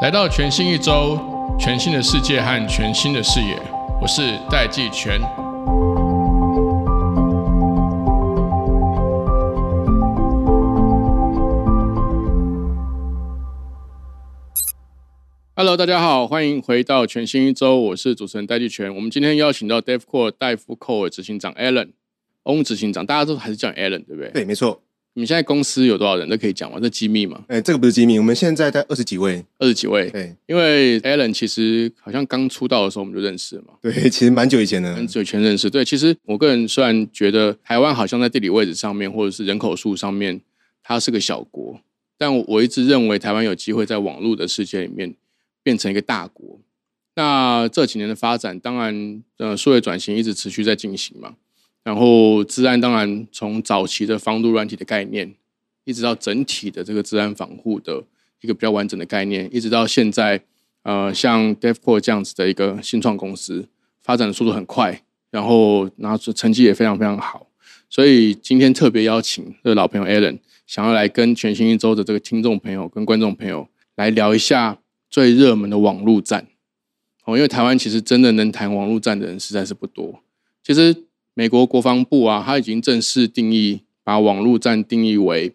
来到全新一周，全新的世界和全新的视野，我是戴季全。Hello，大家好，欢迎回到全新一周，我是主持人戴季全。我们今天邀请到 DevCore 戴夫寇尔执行长 Alan，翁执行长，大家都还是叫 Alan，对不对？对，没错。你们现在公司有多少人？都可以讲吗？这机密吗？哎，这个不是机密，我们现在在二十几位，二十几位。对，因为 Alan 其实好像刚出道的时候我们就认识了嘛。对，其实蛮久以前的，很久以前认识。对，其实我个人虽然觉得台湾好像在地理位置上面或者是人口数上面，它是个小国，但我一直认为台湾有机会在网络的世界里面变成一个大国。那这几年的发展，当然，呃，数位转型一直持续在进行嘛。然后，治安当然从早期的防毒软体的概念，一直到整体的这个治安防护的一个比较完整的概念，一直到现在，呃，像 DevCore 这样子的一个新创公司，发展的速度很快，然后拿出成绩也非常非常好。所以今天特别邀请这个老朋友 Alan，想要来跟全新一周的这个听众朋友跟观众朋友来聊一下最热门的网络战。哦，因为台湾其实真的能谈网络战的人实在是不多。其实。美国国防部啊，他已经正式定义，把网络战定义为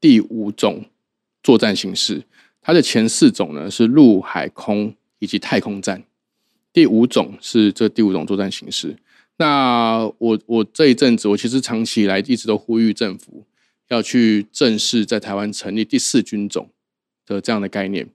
第五种作战形式。它的前四种呢是陆海空以及太空战，第五种是这第五种作战形式。那我我这一阵子，我其实长期以来一直都呼吁政府要去正式在台湾成立第四军种的这样的概念。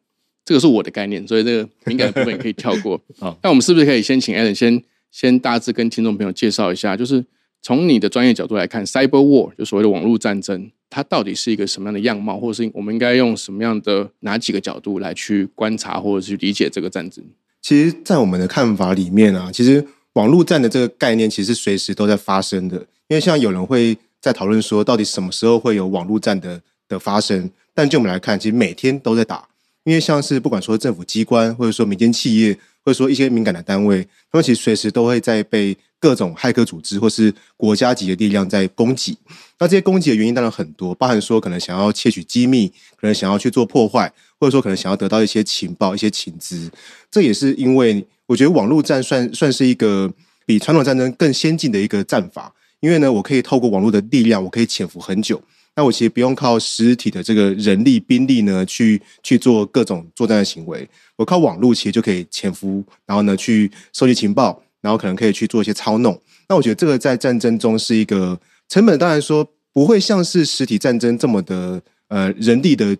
这个是我的概念，所以这个敏感的部分可以跳过。好，那我们是不是可以先请艾伦先？先大致跟听众朋友介绍一下，就是从你的专业角度来看，Cyber War 就所谓的网络战争，它到底是一个什么样的样貌，或者是我们应该用什么样的哪几个角度来去观察或者去理解这个战争？其实，在我们的看法里面啊，其实网络战的这个概念其实随时都在发生的。因为像有人会在讨论说，到底什么时候会有网络战的的发生？但就我们来看，其实每天都在打。因为像是不管说政府机关，或者说民间企业。或者说一些敏感的单位，他们其实随时都会在被各种骇客组织或是国家级的力量在攻击。那这些攻击的原因当然很多，包含说可能想要窃取机密，可能想要去做破坏，或者说可能想要得到一些情报、一些情资。这也是因为我觉得网络战算算是一个比传统战争更先进的一个战法，因为呢，我可以透过网络的力量，我可以潜伏很久。那我其实不用靠实体的这个人力兵力呢，去去做各种作战的行为。我靠网络其实就可以潜伏，然后呢去收集情报，然后可能可以去做一些操弄。那我觉得这个在战争中是一个成本，当然说不会像是实体战争这么的呃人力的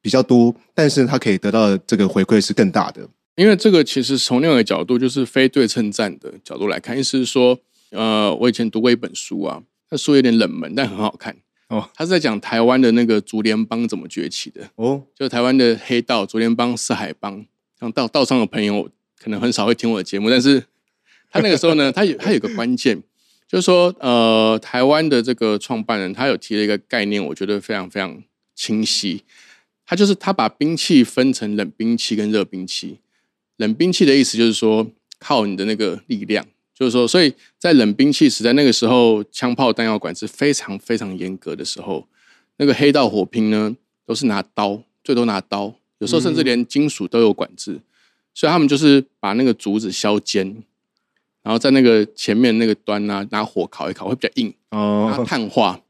比较多，但是它可以得到的这个回馈是更大的。因为这个其实从另外一个角度，就是非对称战的角度来看，意思是说，呃，我以前读过一本书啊，那书有点冷门，但很好看。哦，他是在讲台湾的那个竹联帮怎么崛起的。哦，就台湾的黑道竹联帮、四海帮，像道道上的朋友可能很少会听我的节目，但是 他那个时候呢，他有他有个关键，就是说呃，台湾的这个创办人他有提了一个概念，我觉得非常非常清晰，他就是他把兵器分成冷兵器跟热兵器，冷兵器的意思就是说靠你的那个力量。就是说，所以在冷兵器时代，那个时候枪炮弹药管制非常非常严格的时候，那个黑道火拼呢，都是拿刀，最多拿刀，有时候甚至连金属都有管制，所以他们就是把那个竹子削尖，然后在那个前面那个端呢，拿火烤一烤，会比较硬哦，拿碳化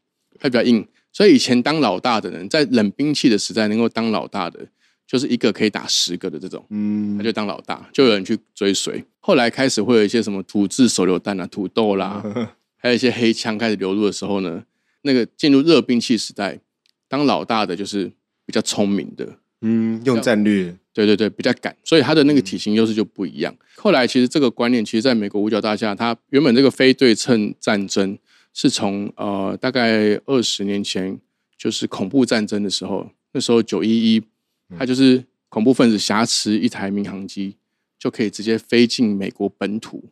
会比较硬，所以以前当老大的人，在冷兵器的时代能够当老大的。就是一个可以打十个的这种，嗯，他就当老大，就有人去追随。后来开始会有一些什么土制手榴弹啊、土豆啦，还有一些黑枪开始流入的时候呢，那个进入热兵器时代，当老大的就是比较聪明的，嗯，用战略，对对对，比较敢，所以他的那个体型优势就不一样。后来其实这个观念，其实在美国五角大厦，它原本这个非对称战争是从呃大概二十年前，就是恐怖战争的时候，那时候九一一。它就是恐怖分子挟持一台民航机，就可以直接飞进美国本土，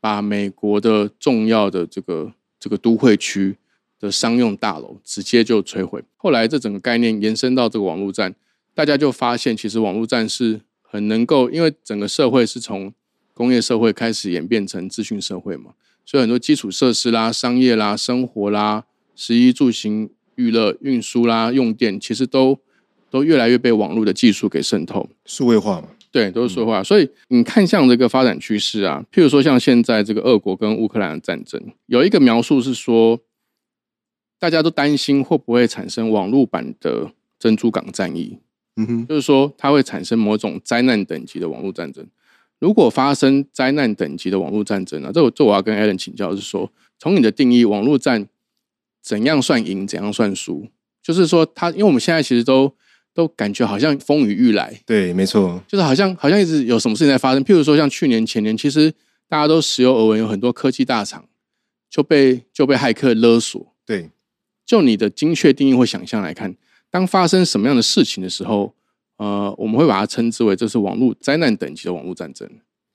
把美国的重要的这个这个都会区的商用大楼直接就摧毁。后来这整个概念延伸到这个网络战，大家就发现其实网络战是很能够，因为整个社会是从工业社会开始演变成资讯社会嘛，所以很多基础设施啦、商业啦、生活啦、食衣住行、娱乐、运输啦、用电，其实都都越来越被网络的技术给渗透。数位化嘛，对，都是说话。所以你看，像这个发展趋势啊，譬如说像现在这个俄国跟乌克兰的战争，有一个描述是说，大家都担心会不会产生网络版的珍珠港战役，嗯哼，就是说它会产生某种灾难等级的网络战争。如果发生灾难等级的网络战争啊，这我这我要跟 Alan 请教，是说从你的定义，网络战怎样算赢，怎样算输？就是说，它因为我们现在其实都都感觉好像风雨欲来，对，没错，就是好像好像一直有什么事情在发生。譬如说，像去年前年，其实大家都时有耳闻，有很多科技大厂就被就被骇客勒索。对，就你的精确定义或想象来看，当发生什么样的事情的时候，呃，我们会把它称之为这是网络灾难等级的网络战争。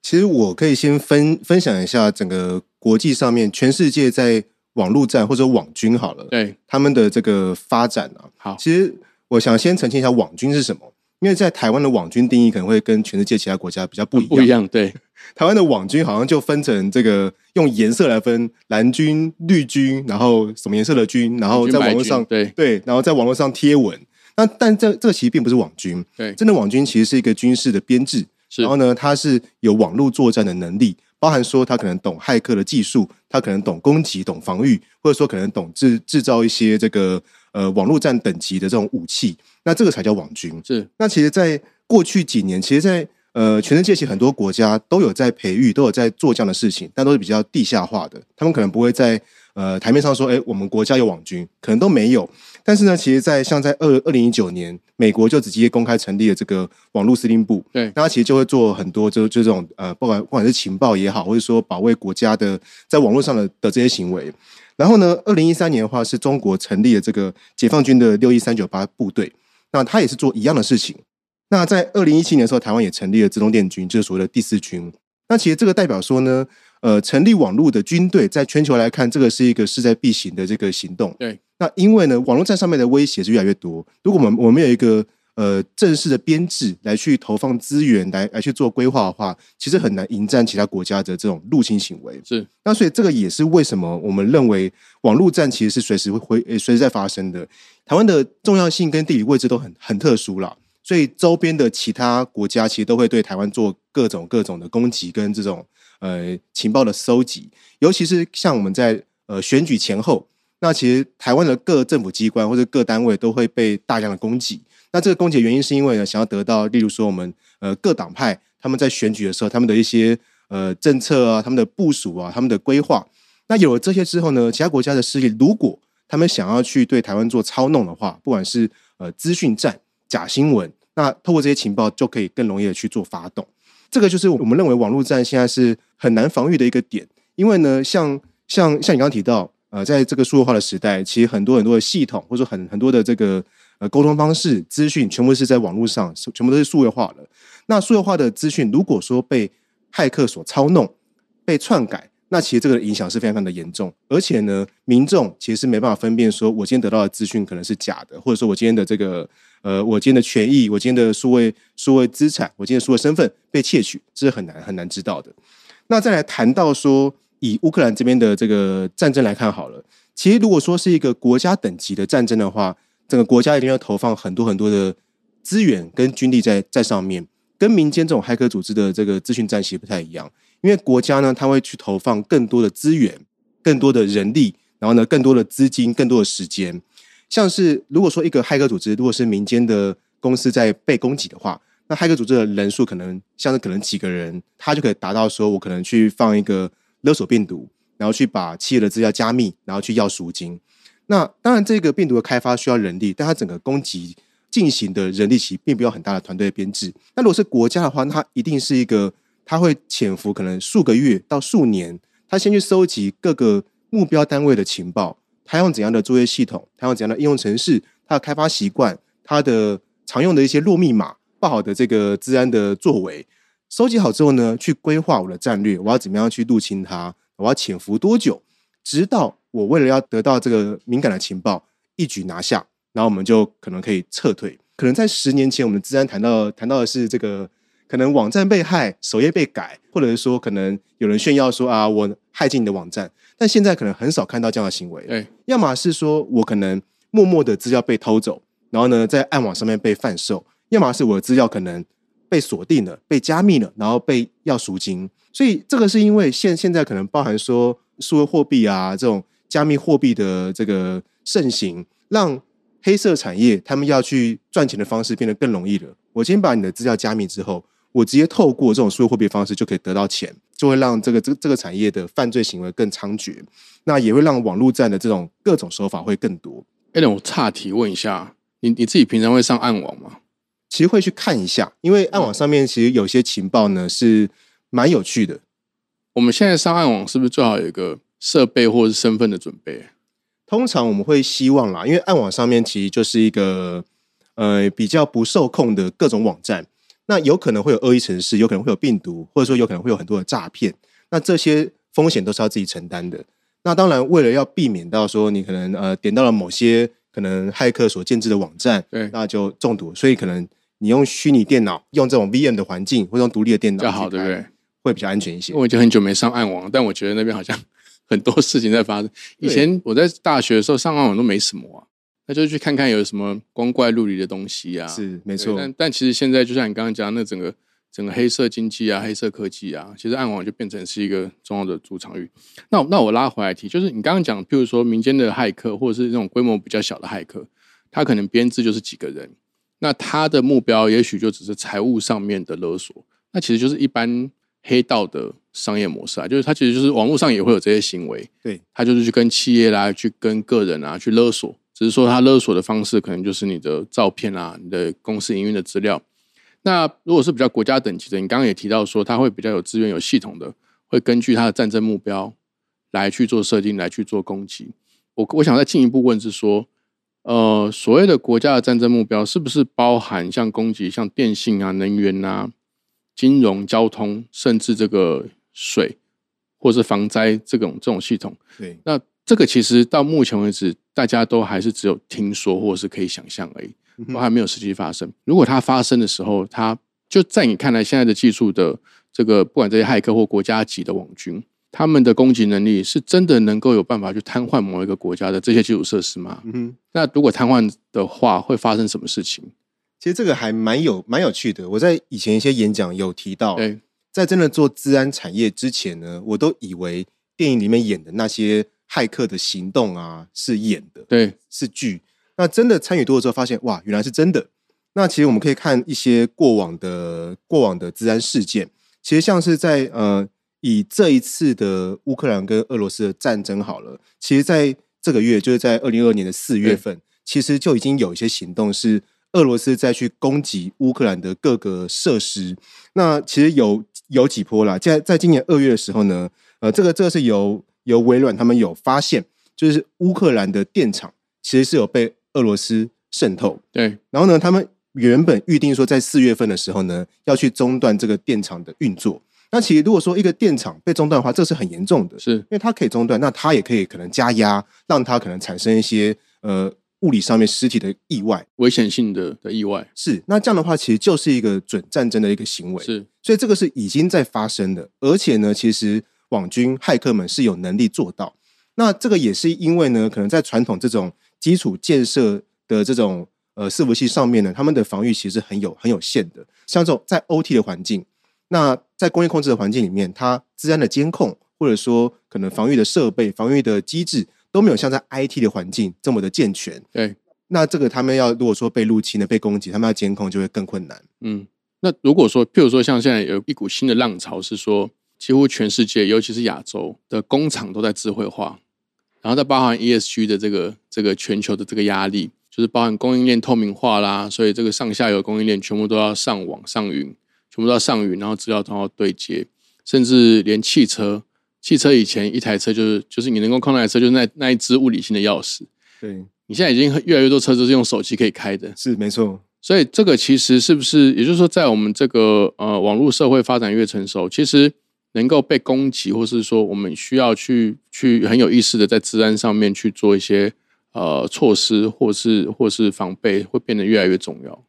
其实我可以先分分享一下整个国际上面，全世界在网络战或者网军好了，对，他们的这个发展啊。好，其实我想先澄清一下网军是什么，因为在台湾的网军定义可能会跟全世界其他国家比较不一样。不一样，对，台湾的网军好像就分成这个用颜色来分，蓝军、绿军，然后什么颜色的军，然后在网络上对对，然后在网络上贴文。那但这这个其实并不是网军，对，真的网军其实是一个军事的编制，然后呢，它是有网络作战的能力，包含说他可能懂骇客的技术，他可能懂攻击、懂防御，或者说可能懂制制造一些这个呃网络战等级的这种武器，那这个才叫网军。是那其实，在过去几年，其实在，呃全世界其实很多国家都有在培育，都有在做这样的事情，但都是比较地下化的。他们可能不会在呃台面上说，哎，我们国家有网军，可能都没有。但是呢，其实，在像在二二零一九年，美国就直接公开成立了这个网络司令部，对，那他其实就会做很多就就这种呃，不管不管是情报也好，或者说保卫国家的在网络上的的这些行为。然后呢，二零一三年的话，是中国成立了这个解放军的六一三九八部队，那他也是做一样的事情。那在二零一七年的时候，台湾也成立了自动电军，就是所谓的第四军。那其实这个代表说呢，呃，成立网络的军队，在全球来看，这个是一个势在必行的这个行动。对。那因为呢，网络战上面的威胁是越来越多。如果我们我们有一个呃正式的编制来去投放资源，来来去做规划的话，其实很难迎战其他国家的这种入侵行为。是。那所以这个也是为什么我们认为网络战其实是随时会会呃随时在发生的。台湾的重要性跟地理位置都很很特殊啦，所以周边的其他国家其实都会对台湾做各种各种的攻击跟这种呃情报的搜集，尤其是像我们在呃选举前后。那其实台湾的各政府机关或者各单位都会被大量的攻击。那这个攻击原因是因为呢，想要得到，例如说我们呃各党派他们在选举的时候，他们的一些呃政策啊、他们的部署啊、他们的规划。那有了这些之后呢，其他国家的势力如果他们想要去对台湾做操弄的话，不管是呃资讯战、假新闻，那透过这些情报就可以更容易的去做发动。这个就是我们认为网络战现在是很难防御的一个点，因为呢，像像像你刚刚提到。呃，在这个数字化的时代，其实很多很多的系统，或者很很多的这个呃沟通方式、资讯，全部是在网络上，全部都是数位化的。那数位化的资讯，如果说被骇客所操弄、被篡改，那其实这个影响是非常非常的严重。而且呢，民众其实是没办法分辨，说我今天得到的资讯可能是假的，或者说我今天的这个呃，我今天的权益，我今天的数位数位资产，我今天数位身份被窃取，这是很难很难知道的。那再来谈到说。以乌克兰这边的这个战争来看好了，其实如果说是一个国家等级的战争的话，整个国家一定要投放很多很多的资源跟军力在在上面，跟民间这种骇客组织的这个资讯战其实不太一样。因为国家呢，它会去投放更多的资源、更多的人力，然后呢，更多的资金、更多的时间。像是如果说一个骇客组织，如果是民间的公司在被攻击的话，那骇客组织的人数可能像是可能几个人，他就可以达到说我可能去放一个。勒索病毒，然后去把企业的资料加密，然后去要赎金。那当然，这个病毒的开发需要人力，但它整个攻击进行的人力其实并不要很大的团队编制。那如果是国家的话，它一定是一个，它会潜伏可能数个月到数年，它先去收集各个目标单位的情报，它用怎样的作业系统，它用怎样的应用程式，它的开发习惯，它的常用的一些弱密码，不好的这个治安的作为。收集好之后呢，去规划我的战略，我要怎么样去入侵它？我要潜伏多久？直到我为了要得到这个敏感的情报，一举拿下，然后我们就可能可以撤退。可能在十年前，我们自然谈到谈到的是这个，可能网站被害，首页被改，或者是说可能有人炫耀说啊，我害进你的网站。但现在可能很少看到这样的行为，对，要么是说我可能默默的资料被偷走，然后呢在暗网上面被贩售；要么是我的资料可能被锁定了、被加密了，然后被要赎金。所以这个是因为现现在可能包含说数字货币啊这种加密货币的这个盛行，让黑色产业他们要去赚钱的方式变得更容易了。我今天把你的资料加密之后，我直接透过这种数字货币方式就可以得到钱，就会让这个这这个产业的犯罪行为更猖獗，那也会让网络战的这种各种手法会更多。哎，那我岔提问一下，你你自己平常会上暗网吗？其实会去看一下，因为暗网上面其实有些情报呢是蛮有趣的。我们现在上暗网是不是最好有一个设备或者是身份的准备？通常我们会希望啦，因为暗网上面其实就是一个呃比较不受控的各种网站，那有可能会有恶意程式，有可能会有病毒，或者说有可能会有很多的诈骗，那这些风险都是要自己承担的。那当然，为了要避免到说你可能呃点到了某些可能骇客所建制的网站，对，那就中毒，所以可能你用虚拟电脑，用这种 VM 的环境，或者用独立的电脑比较好，对不对？会比较安全一些。我已经很久没上暗网，但我觉得那边好像很多事情在发生。以前我在大学的时候上暗网都没什么啊，那就去看看有什么光怪陆离的东西啊。是没错，但但其实现在就像你刚刚讲，那整个整个黑色经济啊、黑色科技啊，其实暗网就变成是一个重要的主场域。那那我拉回来提，就是你刚刚讲，譬如说民间的骇客，或者是那种规模比较小的骇客，他可能编制就是几个人，那他的目标也许就只是财务上面的勒索，那其实就是一般。黑道的商业模式啊，就是它其实就是网络上也会有这些行为，对，他就是去跟企业啦，去跟个人啊，去勒索，只是说他勒索的方式可能就是你的照片啊，你的公司营运的资料。那如果是比较国家等级的，你刚刚也提到说，他会比较有资源、有系统的，会根据他的战争目标来去做设定，来去做攻击。我我想再进一步问是说，呃，所谓的国家的战争目标是不是包含像攻击像电信啊、能源啊？金融、交通，甚至这个水，或是防灾这种这种系统，对，那这个其实到目前为止，大家都还是只有听说或者是可以想象而已，都还没有实际发生。如果它发生的时候，它就在你看来，现在的技术的这个，不管这些骇客或国家级的网军，他们的攻击能力是真的能够有办法去瘫痪某一个国家的这些基础设施吗？嗯，那如果瘫痪的话，会发生什么事情？其实这个还蛮有蛮有趣的。我在以前一些演讲有提到，在真的做治安产业之前呢，我都以为电影里面演的那些骇客的行动啊是演的，对，是剧。那真的参与多了之后，发现哇，原来是真的。那其实我们可以看一些过往的过往的治安事件，其实像是在呃以这一次的乌克兰跟俄罗斯的战争好了，其实在这个月就是在二零二二年的四月份，其实就已经有一些行动是。俄罗斯再去攻击乌克兰的各个设施，那其实有有几波啦。在在今年二月的时候呢，呃，这个这个是由由微软他们有发现，就是乌克兰的电厂其实是有被俄罗斯渗透。对，然后呢，他们原本预定说在四月份的时候呢，要去中断这个电厂的运作。那其实如果说一个电厂被中断的话，这是很严重的，是因为它可以中断，那它也可以可能加压，让它可能产生一些呃。物理上面尸体的意外，危险性的的意外是那这样的话，其实就是一个准战争的一个行为。是，所以这个是已经在发生的，而且呢，其实网军骇客们是有能力做到。那这个也是因为呢，可能在传统这种基础建设的这种呃伺服器上面呢，他们的防御其实很有很有限的。像这种在 OT 的环境，那在工业控制的环境里面，它治安的监控或者说可能防御的设备、防御的机制。都没有像在 IT 的环境这么的健全。对，那这个他们要如果说被入侵的、被攻击，他们要监控就会更困难。嗯，那如果说，譬如说像现在有一股新的浪潮，是说几乎全世界，尤其是亚洲的工厂都在智慧化，然后再包含 ESG 的这个这个全球的这个压力，就是包含供应链透明化啦，所以这个上下游供应链全部都要上网上云，全部都要上云，然后资料都要对接，甚至连汽车。汽车以前一台车就是就是你能够控那台车，就是那那一只物理性的钥匙。对你现在已经越来越多车子是用手机可以开的，是没错。所以这个其实是不是，也就是说，在我们这个呃网络社会发展越成熟，其实能够被攻击，或是说我们需要去去很有意识的在治安上面去做一些呃措施，或是或是防备，会变得越来越重要。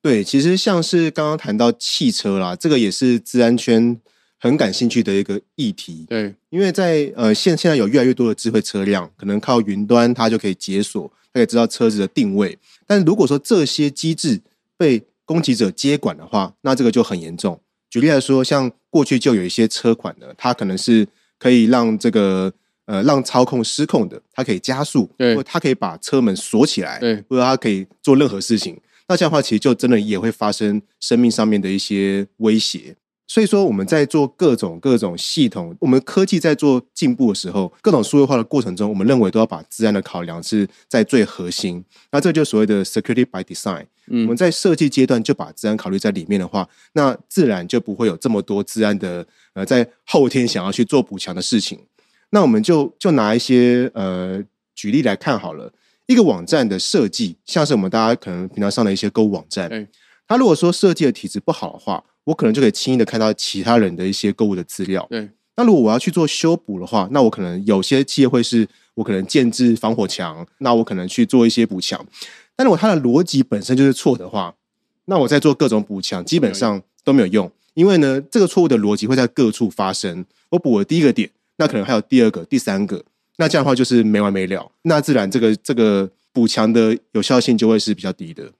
对，其实像是刚刚谈到汽车啦，这个也是治安圈。很感兴趣的一个议题。对，因为在呃现现在有越来越多的智慧车辆，可能靠云端它就可以解锁，它可以知道车子的定位。但如果说这些机制被攻击者接管的话，那这个就很严重。举例来说，像过去就有一些车款呢，它可能是可以让这个呃让操控失控的，它可以加速，对或它可以把车门锁起来，对或者它可以做任何事情。那这样的话，其实就真的也会发生生命上面的一些威胁。所以说，我们在做各种各种系统，我们科技在做进步的时候，各种数位化的过程中，我们认为都要把治安的考量是在最核心。那这就所谓的 security by design。我们嗯，在设计阶段就把治安考虑在里面的话，那自然就不会有这么多治安的呃在后天想要去做补强的事情。那我们就就拿一些呃举例来看好了，一个网站的设计，像是我们大家可能平常上的一些购物网站对，它如果说设计的体质不好的话，我可能就可以轻易的看到其他人的一些购物的资料。对，那如果我要去做修补的话，那我可能有些企业会是我可能建制防火墙，那我可能去做一些补强。但如果它的逻辑本身就是错的话，那我在做各种补强基本上都没有用，因为呢，这个错误的逻辑会在各处发生。我补了第一个点，那可能还有第二个、第三个，那这样的话就是没完没了。那自然这个这个补强的有效性就会是比较低的。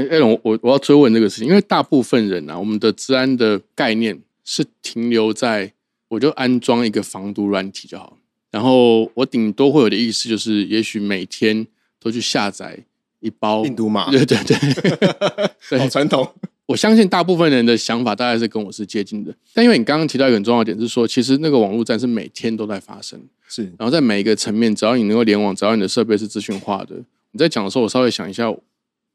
哎，艾龙，我我要追问这个事情，因为大部分人啊，我们的治安的概念是停留在我就安装一个防毒软体就好，然后我顶多会有的意思就是，也许每天都去下载一包病毒码对对 对，好传统，我相信大部分人的想法大概是跟我是接近的，但因为你刚刚提到一个很重要的点是说，其实那个网络战是每天都在发生，是。然后在每一个层面，只要你能够联网，只要你的设备是资讯化的，你在讲的时候，我稍微想一下，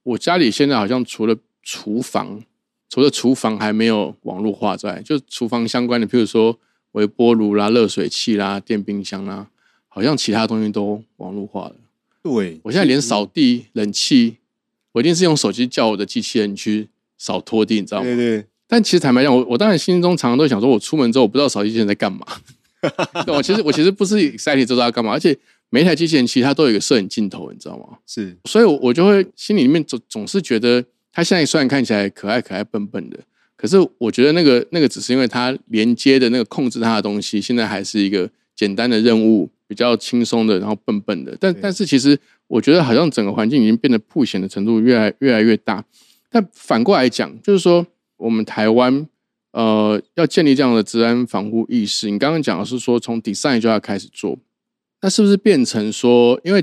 我家里现在好像除了厨房，除了厨房还没有网络化之外，就厨房相关的，譬如说微波炉啦、热水器啦、电冰箱啦，好像其他东西都网络化了。对。我现在连扫地、冷气，我一定是用手机叫我的机器人去扫拖地，你知道吗？对对但其实坦白讲，我我当然心中常常都想说，我出门之后我不知道扫地机器人在干嘛。对我其实我其实不是 excited 知道要干嘛，而且每一台机器人其实它都有一个摄影镜头，你知道吗？是所以我我就会心里面总总是觉得，它现在虽然看起来可爱可爱笨笨的，可是我觉得那个那个只是因为它连接的那个控制它的东西，现在还是一个简单的任务，比较轻松的，然后笨笨的。但但是其实我觉得好像整个环境已经变得破显的程度越来越来越大。但反过来讲，就是说我们台湾呃要建立这样的治安防护意识，你刚刚讲的是说从 design 就要开始做，那是不是变成说，因为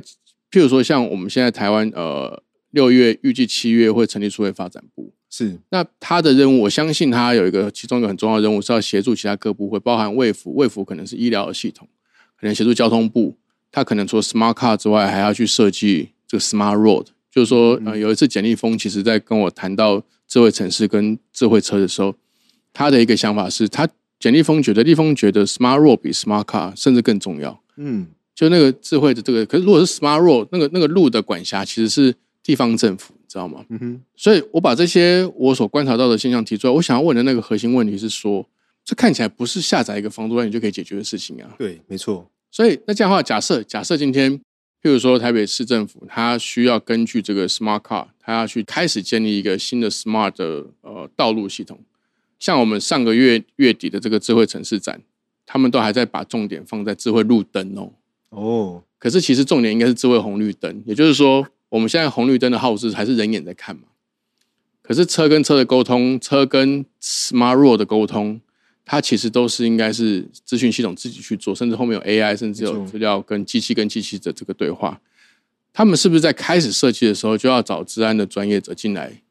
譬如说像我们现在台湾呃六月预计七月会成立数位发展部，是那他的任务，我相信他有一个其中一个很重要的任务是要协助其他各部会，包含卫福，卫福可能是医疗系统，可能协助交通部，他可能除了 smart car 之外，还要去设计这个 smart road。就是说，呃，有一次简立峰其实在跟我谈到智慧城市跟智慧车的时候，他的一个想法是他简立峰觉得，立峰觉得 smart road 比 smart car 甚至更重要。嗯就那个智慧的这个，可是如果是 smart road，那个那个路的管辖其实是地方政府，你知道吗？嗯哼所以我把这些我所观察到的现象提出来，我想要问的那个核心问题是说，这看起来不是下载一个防毒软件就可以解决的事情啊。对，没错，所以那这样的话，假设假设今天，譬如说台北市政府，它需要根据这个 smart car，它要去开始建立一个新的 smart 的呃道路系统，像我们上个月月底的这个智慧城市展，他们都还在把重点放在智慧路灯哦。哦，可是其实重点应该是智慧红绿灯，也就是说，我们现在红绿灯的号志还是人眼在看嘛。可是车跟车的沟通，车跟 Smart Road 的沟通，它其实都是应该是资讯系统自己去做，甚至后面有 AI，甚至有资料跟机器跟机器的这个对话。他们是不是在开始设计的时候就要找治安的专业者进来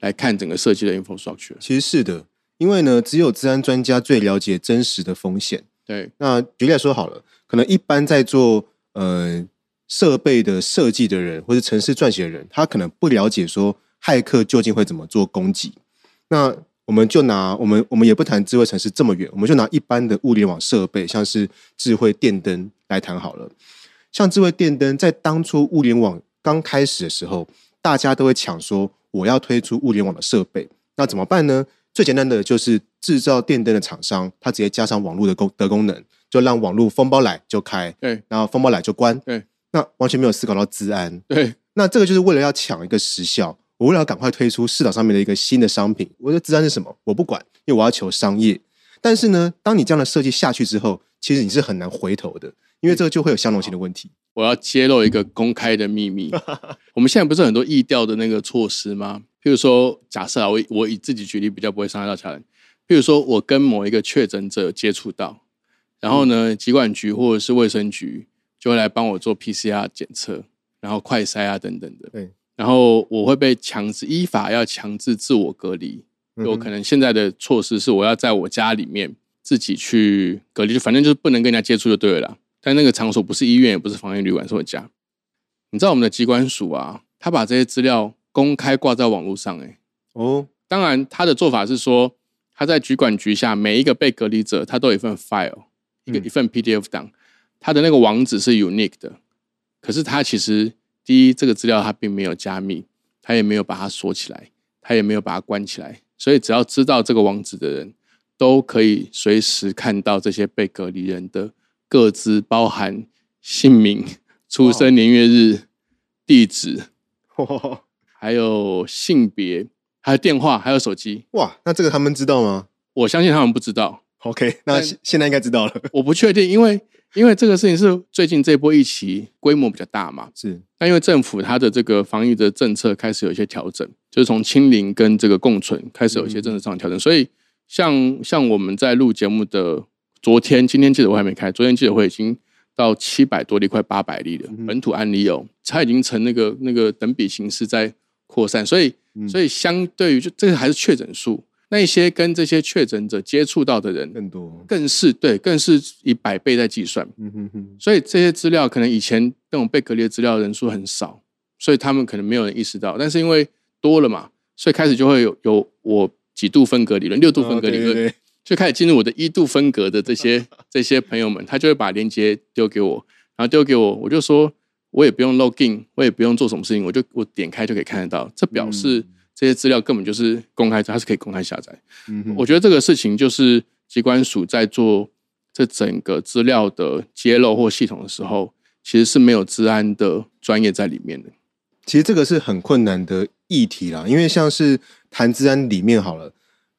来看整个设计的 infrastructure？其实是的，因为呢，只有治安专家最了解真实的风险。对那举例来说好了，可能一般在做呃设备的设计的人，或是城市撰写的人，他可能不了解说骇客究竟会怎么做攻击。那我们就拿我们我们也不谈智慧城市这么远，我们就拿一般的物联网设备，像是智慧电灯来谈好了。像智慧电灯在当初物联网刚开始的时候，大家都会抢说我要推出物联网的设备，那怎么办呢？最简单的就是制造电灯的厂商，它直接加上网络的功的功能，就让网络风包来就开，对然后风包来就关，对，那完全没有思考到治安。对那这个就是为了要抢一个时效，我为了要赶快推出市场上面的一个新的商品，我的治安是什么？我不管，因为我要求商业。但是呢，当你这样的设计下去之后，其实你是很难回头的，因为这个就会有相容性的问题。我要揭露一个公开的秘密。我们现在不是很多易调的那个措施吗？譬如说，假设啊，我我以自己举例，比较不会伤害到其他人。譬如说我跟某一个确诊者接触到，然后呢，疾管局或者是卫生局就会来帮我做 PCR 检测，然后快筛啊等等的。对，然后我会被强制依法要强制自我隔离。有可能现在的措施是我要在我家里面自己去隔离，反正就是不能跟人家接触就对了。但那个场所不是医院，也不是防疫旅馆，是我家。你知道我们的机关署啊，他把这些资料公开挂在网络上，哎，哦，当然他的做法是说，他在局管局下每一个被隔离者，他都有一份 file，一个一份 PDF 档，它的那个网址是 unique 的。可是它其实第一，这个资料它并没有加密，它也没有把它锁起来，它也没有把它关起来。所以只要知道这个网址的人，都可以随时看到这些被隔离人的各自，包含姓名、出生年月日、地址，还有性别，还有电话，还有手机。哇，那这个他们知道吗？我相信他们不知道。OK，那现现在应该知道了。我不确定，因为因为这个事情是最近这波疫情规模比较大嘛。是，那因为政府它的这个防疫的政策开始有一些调整，就是从清零跟这个共存开始有一些政策上的调整，所以像像我们在录节目的昨天，今天记者会还没开，昨天记者会已经到七百多例，快八百例了，本土案例哦，它已经成那个那个等比形式在扩散，所以所以相对于就这个还是确诊数。那一些跟这些确诊者接触到的人，更多，更是对，更是以百倍在计算。嗯哼哼，所以这些资料可能以前那种被隔离的资料人数很少，所以他们可能没有人意识到。但是因为多了嘛，所以开始就会有有我几度分隔理论、六度分隔理论，哦对对对就开始进入我的一度分隔的这些 这些朋友们，他就会把链接丢给我，然后丢给我，我就说我也不用 login，我也不用做什么事情，我就我点开就可以看得到。这表示这些资料根本就是公开，它是可以公开下载。嗯，我觉得这个事情就是机关署在做这整个资料的揭露或系统的时候，其实是没有治安的专业在里面的。其实这个是很困难的议题啦，因为像是谈治安里面好了，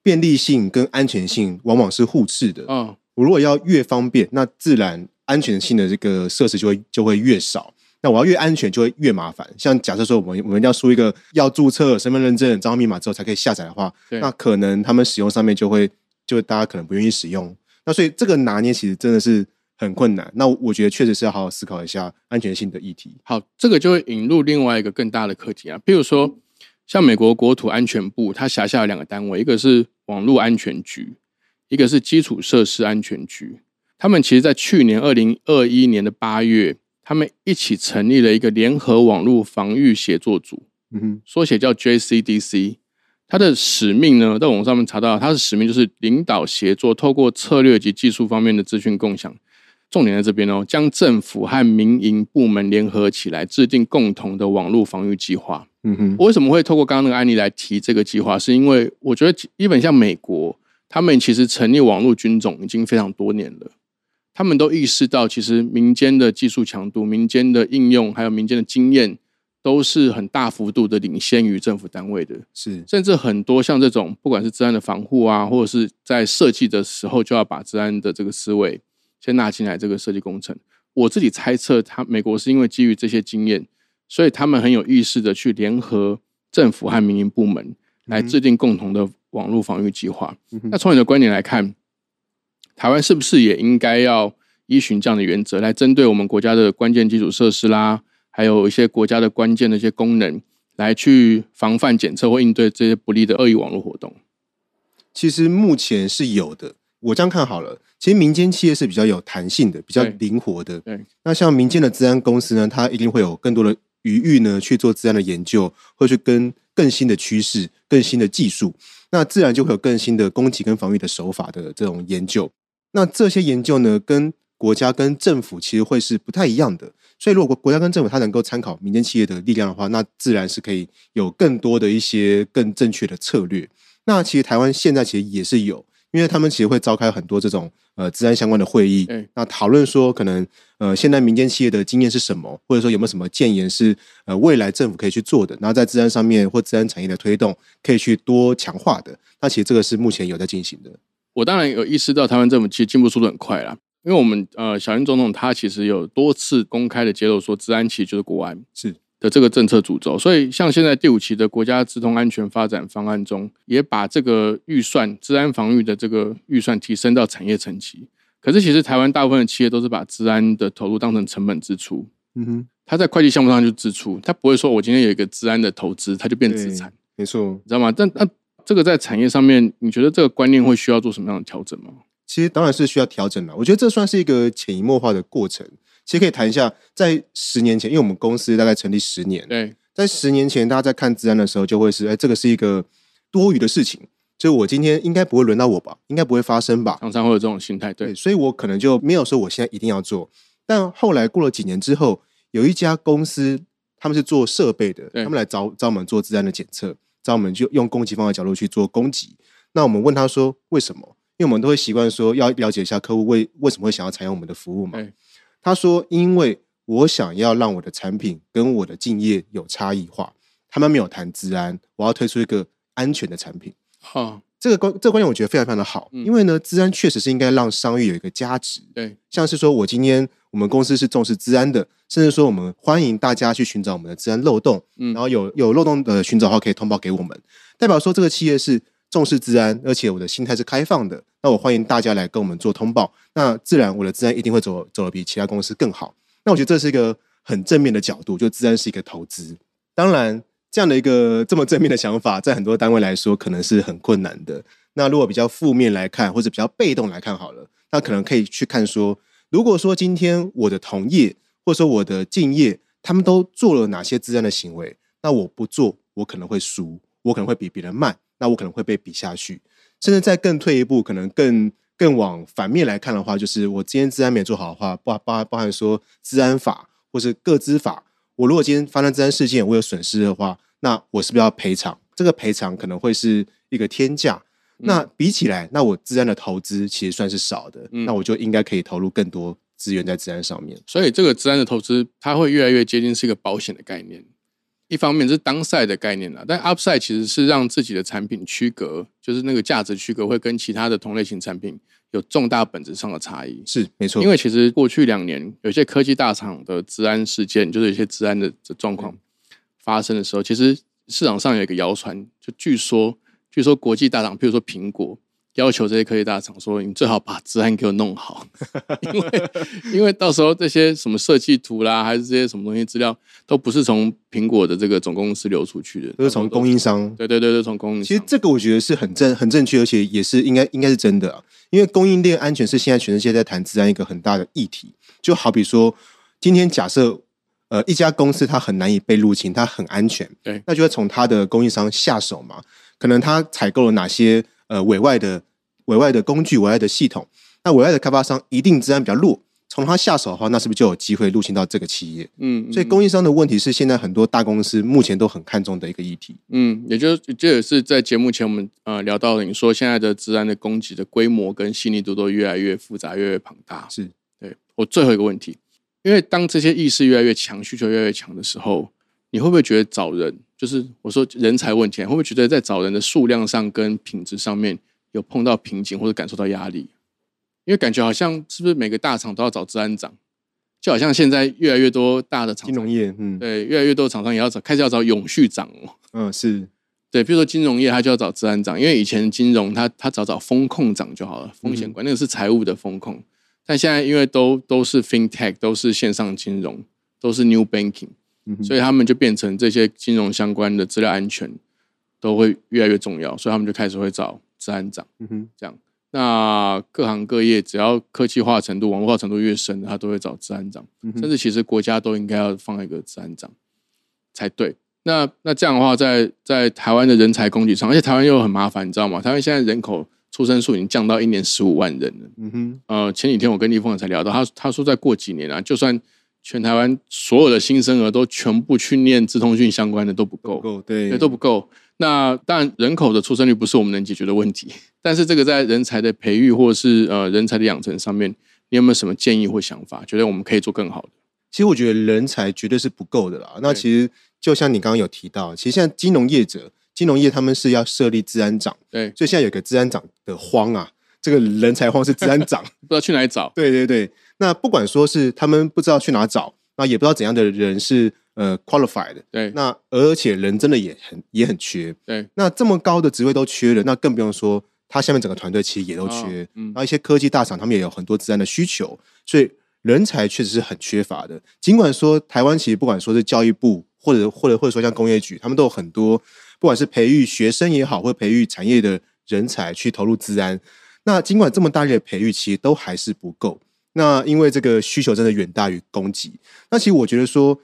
便利性跟安全性往往是互斥的。嗯，我如果要越方便，那自然安全性的这个设施就会就会越少。那我要越安全，就会越麻烦。像假设说我们我们要输一个要注册身份认证、账号密码之后才可以下载的话，那可能他们使用上面就会就大家可能不愿意使用。那所以这个拿捏其实真的是很困难。那我觉得确实是要好好思考一下安全性的议题。好，这个就会引入另外一个更大的课题啊，比如说像美国国土安全部，它辖下有两个单位，一个是网络安全局，一个是基础设施安全局。他们其实在去年二零二一年的八月，他们一起成立了一个联合网络防御协作组，嗯哼，缩写叫 JCDC。它的使命呢，在网上面查到，它的使命就是领导协作，透过策略及技术方面的资讯共享。重点在这边哦，将政府和民营部门联合起来，制定共同的网络防御计划。嗯哼，我为什么会透过刚刚那个案例来提这个计划？是因为我觉得，基本像美国，他们其实成立网络军种已经非常多年了。他们都意识到，其实民间的技术强度、民间的应用，还有民间的经验，都是很大幅度的领先于政府单位的。是甚至很多像这种，不管是治安的防护啊，或者是在设计的时候就要把治安的这个思维先纳进来，这个设计工程，我自己猜测，他美国是因为基于这些经验，所以他们很有意识的去联合政府和民营部门来制定共同的网络防御计划。那从你的观点来看，台湾是不是也应该要依循这样的原则，来针对我们国家的关键基础设施啦，还有一些国家的关键的一些功能，来去防范、检测或应对这些不利的恶意网络活动？其实目前是有的。我这样看好了，其实民间企业是比较有弹性的，比较灵活的。对，那像民间的治安公司呢，它一定会有更多的余裕呢去做治安的研究，或去跟更新的趋势、更新的技术，那自然就会有更新的攻击跟防御的手法的这种研究。那这些研究呢，跟国家跟政府其实会是不太一样的。所以，如果国家跟政府它能够参考民间企业的力量的话，那自然是可以有更多的一些更正确的策略。那其实台湾现在其实也是有，因为他们其实会召开很多这种呃治安相关的会议对，那讨论说可能呃现在民间企业的经验是什么，或者说有没有什么建言是呃未来政府可以去做的，然后在治安上面或治安产业的推动可以去多强化的。那其实这个是目前有在进行的。我当然有意识到台湾政府其实进步速度很快啦，因为我们呃小英总统他其实有多次公开的揭露说，治安其实就是国安是的这个政策主轴，所以像现在第五期的国家直通安全发展方案中，也把这个预算治安防御的这个预算提升到产业层级。可是其实台湾大部分的企业都是把治安的投入当成成本支出，嗯哼，他在会计项目上就支出，他不会说我今天有一个治安的投资，它就变资产，没错。你知道吗？但那这个在产业上面，你觉得这个观念会需要做什么样的调整吗？其实当然是需要调整了。我觉得这算是一个潜移默化的过程。其实可以谈一下，在十年前，因为我们公司大概成立十年，对，在十年前，大家在看治安的时候，就会是哎，这个是一个多余的事情，就我今天应该不会轮到我吧，应该不会发生吧，常常会有这种心态，对，所以我可能就没有说我现在一定要做。但后来过了几年之后，有一家公司，他们是做设备的，他们来找找我们做治安的检测，找我们就用攻击方的角度去做攻击。那我们问他说为什么？因为我们都会习惯说要了解一下客户为为什么会想要采用我们的服务嘛。他说：“因为我想要让我的产品跟我的敬业有差异化，他们没有谈治安，我要推出一个安全的产品。好，这个观这个观点我觉得非常非常的好，因为呢，治安确实是应该让商誉有一个价值。对，像是说我今天我们公司是重视治安的，甚至说我们欢迎大家去寻找我们的治安漏洞，嗯然后有有漏洞的寻找的话可以通报给我们，代表说这个企业是。”重视治安，而且我的心态是开放的。那我欢迎大家来跟我们做通报，那自然我的治安一定会走走的比其他公司更好。那我觉得这是一个很正面的角度，就治安是一个投资。当然，这样的一个这么正面的想法，在很多单位来说可能是很困难的。那如果比较负面来看，或者比较被动来看好了，那可能可以去看说，如果说今天我的同业或者说我的敬业，他们都做了哪些自然的行为，那我不做，我可能会输，我可能会比别人慢。那我可能会被比下去，甚至再更退一步，可能更更往反面来看的话，就是我今天治安没做好的话，包包包含说治安法或是各资法，我如果今天发生治安事件，我有损失的话，那我是不是要赔偿？这个赔偿可能会是一个天价。那比起来，那我治安的投资其实算是少的，那我就应该可以投入更多资源在治安上面。所以，这个治安的投资，它会越来越接近是一个保险的概念。一方面是当赛的概念啦，但 upside 其实是让自己的产品区隔，就是那个价值区隔会跟其他的同类型产品有重大本质上的差异。是没错，因为其实过去两年有些科技大厂的治安事件，就是有些治安的状况发生的时候，其实市场上有一个谣传，就据说据说国际大厂，譬如说苹果。要求这些科技大厂说：“你最好把治安给我弄好，因为因为到时候这些什么设计图啦，还是这些什么东西资料，都不是从苹果的这个总公司流出去的，都是从供应商。对对对对，从供应商。其实这个我觉得是很正很正确，而且也是应该应该是真的。啊因为供应链安全是现在全世界在谈治安一个很大的议题。就好比说，今天假设呃一家公司它很难以被入侵，它很安全，对，那就会从它的供应商下手嘛。可能它采购了哪些呃委外的。委外的工具、委外的系统，那委外的开发商一定治安比较弱，从他下手的话，那是不是就有机会入侵到这个企业？嗯，所以供应商的问题是现在很多大公司目前都很看重的一个议题。嗯，也就这也是在节目前我们呃聊到，你说现在的治安的攻击的规模跟细腻度都越来越复杂、越来越庞大。是对我最后一个问题，因为当这些意识越来越强、需求越来越强的时候，你会不会觉得找人，就是我说人才问题，会不会觉得在找人的数量上跟品质上面？有碰到瓶颈或者感受到压力，因为感觉好像是不是每个大厂都要找治安长，就好像现在越来越多大的厂金融业，嗯，对，越来越多厂商也要找，开始要找永续长哦，嗯，是。对，比如说金融业，他就要找治安长，因为以前金融他他找找风控长就好了，风险管那个是财务的风控，但现在因为都都是 FinTech，都是线上金融，都是 New Banking，所以他们就变成这些金融相关的资料安全都会越来越重要，所以他们就开始会找。治安长，嗯哼，这样，那各行各业只要科技化程度、网络化程度越深，他都会找治安长，甚至其实国家都应该要放一个治安长才对。那那这样的话，在在台湾的人才供给上，而且台湾又很麻烦，你知道吗？台湾现在人口出生数已经降到一年十五万人了。嗯哼，呃，前几天我跟立峰才聊到，他他说再过几年啊，就算全台湾所有的新生儿都全部去念资通讯相关的都不够，对，都不够。那当然，人口的出生率不是我们能解决的问题，但是这个在人才的培育或是呃人才的养成上面，你有没有什么建议或想法？觉得我们可以做更好的？其实我觉得人才绝对是不够的啦。那其实就像你刚刚有提到，其实现在金融业者、金融业他们是要设立治安长，对，所以现在有个治安长的荒啊。这个人才荒是治安长，不知道去哪里找。对对对，那不管说是他们不知道去哪找，那也不知道怎样的人是呃 qualified，的对那而且人真的也很也很缺，对，那这么高的职位都缺了，那更不用说他下面整个团队其实也都缺，哦嗯然后一些科技大厂他们也有很多自然的需求，所以人才确实是很缺乏的。尽管说台湾其实不管说是教育部或者或者或者说像工业局，他们都有很多不管是培育学生也好，或培育产业的人才去投入治安。那尽管这么大力的培育，其实都还是不够。那因为这个需求真的远大于供给。那其实我觉得说，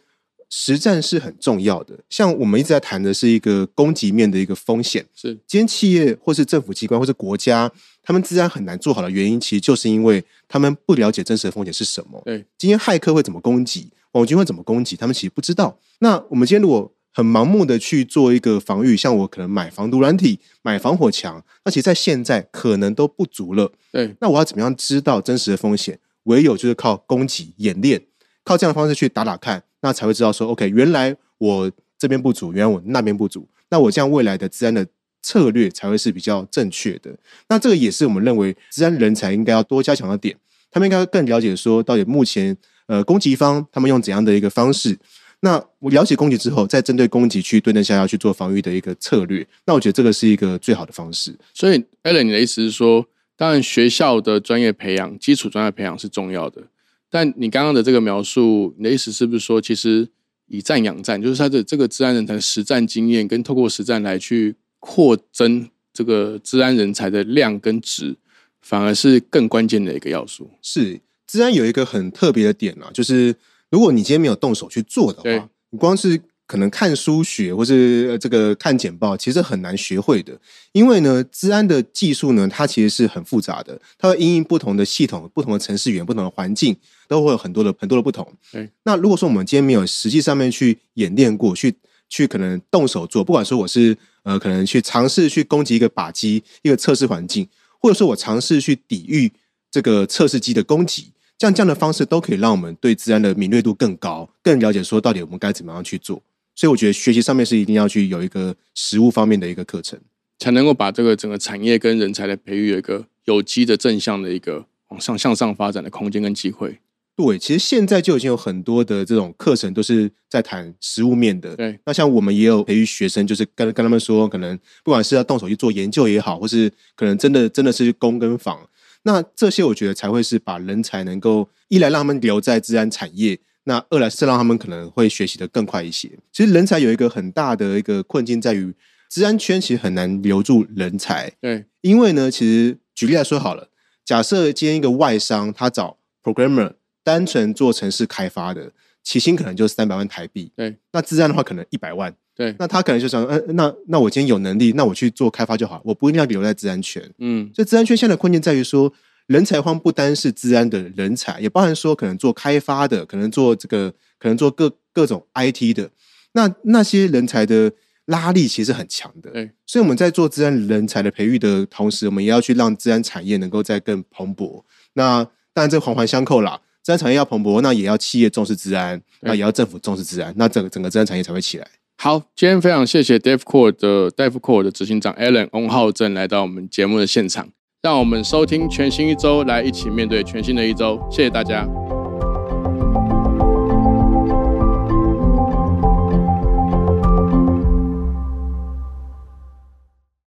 实战是很重要的。像我们一直在谈的是一个供给面的一个风险。是今天企业或是政府机关或是国家，他们自然很难做好的原因，其实就是因为他们不了解真实的风险是什么。对，今天骇客会怎么攻击，网军会怎么攻击，他们其实不知道。那我们今天如果很盲目的去做一个防御，像我可能买防毒软体、买防火墙，那其实在现在可能都不足了。对，那我要怎么样知道真实的风险？唯有就是靠攻击演练，靠这样的方式去打打看，那才会知道说，OK，原来我这边不足，原来我那边不足，那我这样未来的治安的策略才会是比较正确的。那这个也是我们认为治安人才应该要多加强的点，他们应该更了解说，到底目前呃攻击方他们用怎样的一个方式。那我了解攻击之后，再针对攻击去对症下药去做防御的一个策略，那我觉得这个是一个最好的方式。所以 Alan，你的意思是说，当然学校的专业培养、基础专业培养是重要的，但你刚刚的这个描述，你的意思是不是说，其实以战养战，就是他的这个治安人才的实战经验，跟透过实战来去扩增这个治安人才的量跟值，反而是更关键的一个要素。是，治安有一个很特别的点啊，就是如果你今天没有动手去做的对话，你光是可能看书学或是呃这个看简报，其实很难学会的。因为呢，治安的技术呢，它其实是很复杂的，它会因应不同的系统、不同的城市语言、不同的环境，都会有很多的很多的不同。对，那如果说我们今天没有实际上面去演练过，去去可能动手做，不管说我是呃可能去尝试去攻击一个靶机、一个测试环境，或者说我尝试去抵御这个测试机的攻击，这样这样的方式都可以让我们对治安的敏锐度更高，更了解说到底我们该怎么样去做。所以我觉得学习上面是一定要去有一个实物方面的一个课程。才能够把这个整个产业跟人才的培育有一个有机的正向的一个往上向上发展的空间跟机会。对，其实现在就已经有很多的这种课程都是在谈实物面的。对，那像我们也有培育学生，就是跟跟他们说，可能不管是要动手去做研究也好，或是可能真的真的是工跟坊，那这些我觉得才会是把人才能够一来让他们留在自然产业，那二来是让他们可能会学习的更快一些。其实人才有一个很大的一个困境在于，治安圈其实很难留住人才，对，因为呢，其实举例来说好了，假设今天一个外商他找 programmer 单纯做城市开发的，起薪可能就三百万台币，对，那自然的话可能一百万，对，那他可能就想，呃，那那我今天有能力，那我去做开发就好，我不一定要留在治安圈。嗯，所以治安圈现在的困境在于说，人才荒不单是治安的人才，也包含说可能做开发的，可能做这个，可能做各各种 IT 的，那那些人才的拉力其实很强的。对，所以我们在做治安人才的培育的同时，我们也要去让治安产业能够再更蓬勃。那当然这环环相扣啦，治安产业要蓬勃，那也要企业重视治安，那也要政府重视治安，那整个整个治安产业才会起来。好，今天非常谢谢 DevCore 的 DevCore 的执行长 Alan 翁浩正来到我们节目的现场，让我们收听全新一周，来一起面对全新的一周。谢谢大家。